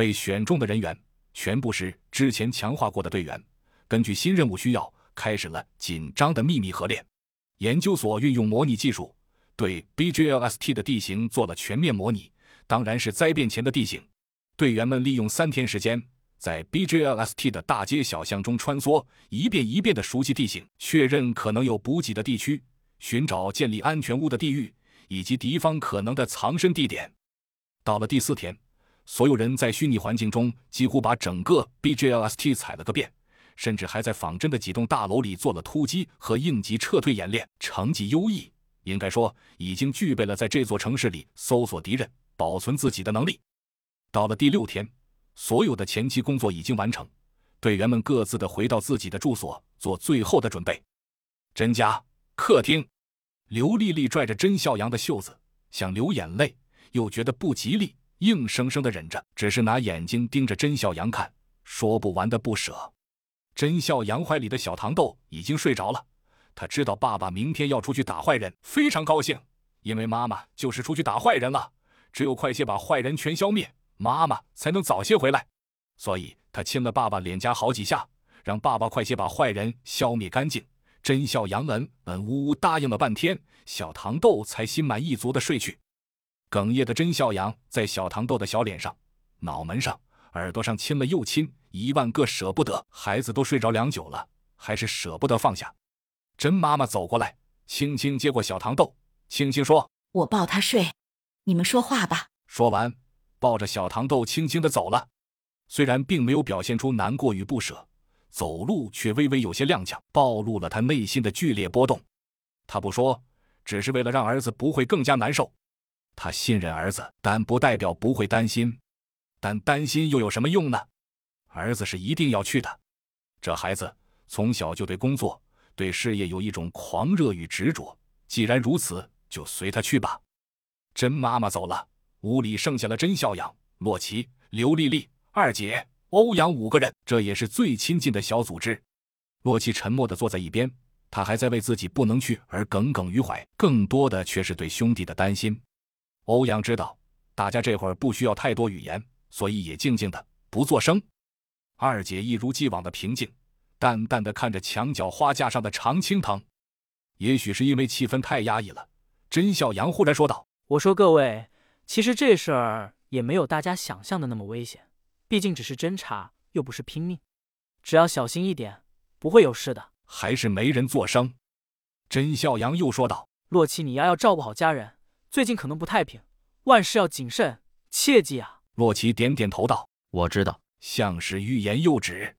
被选中的人员全部是之前强化过的队员，根据新任务需要，开始了紧张的秘密合练。研究所运用模拟技术，对 BGLST 的地形做了全面模拟，当然是灾变前的地形。队员们利用三天时间，在 BGLST 的大街小巷中穿梭，一遍一遍地熟悉地形，确认可能有补给的地区，寻找建立安全屋的地域，以及敌方可能的藏身地点。到了第四天。所有人在虚拟环境中几乎把整个 BJLST 踩了个遍，甚至还在仿真的几栋大楼里做了突击和应急撤退演练，成绩优异。应该说，已经具备了在这座城市里搜索敌人、保存自己的能力。到了第六天，所有的前期工作已经完成，队员们各自的回到自己的住所，做最后的准备。甄家客厅，刘丽丽拽着甄笑阳的袖子，想流眼泪，又觉得不吉利。硬生生的忍着，只是拿眼睛盯着甄笑阳看，说不完的不舍。甄笑阳怀里的小糖豆已经睡着了，他知道爸爸明天要出去打坏人，非常高兴，因为妈妈就是出去打坏人了。只有快些把坏人全消灭，妈妈才能早些回来。所以他亲了爸爸脸颊好几下，让爸爸快些把坏人消灭干净。甄笑阳嗯嗯呜呜答应了半天，小糖豆才心满意足的睡去。哽咽的甄笑阳在小糖豆的小脸上、脑门上、耳朵上亲了又亲，一万个舍不得。孩子都睡着良久了，还是舍不得放下。甄妈妈走过来，轻轻接过小糖豆，轻轻说：“我抱他睡，你们说话吧。”说完，抱着小糖豆轻轻的走了。虽然并没有表现出难过与不舍，走路却微微有些踉跄，暴露了他内心的剧烈波动。他不说，只是为了让儿子不会更加难受。他信任儿子，但不代表不会担心。但担心又有什么用呢？儿子是一定要去的。这孩子从小就对工作、对事业有一种狂热与执着。既然如此，就随他去吧。甄妈妈走了，屋里剩下了甄笑阳、洛奇、刘丽丽、二姐、欧阳五个人，这也是最亲近的小组织。洛奇沉默地坐在一边，他还在为自己不能去而耿耿于怀，更多的却是对兄弟的担心。欧阳知道，大家这会儿不需要太多语言，所以也静静的不作声。二姐一如既往的平静，淡淡的看着墙角花架上的常青藤。也许是因为气氛太压抑了，甄笑阳忽然说道：“我说各位，其实这事儿也没有大家想象的那么危险，毕竟只是侦查，又不是拼命，只要小心一点，不会有事的。”还是没人作声。甄笑阳又说道：“洛奇，你丫要照顾好家人。”最近可能不太平，万事要谨慎，切记啊！洛奇点点头道：“我知道。”像是欲言又止。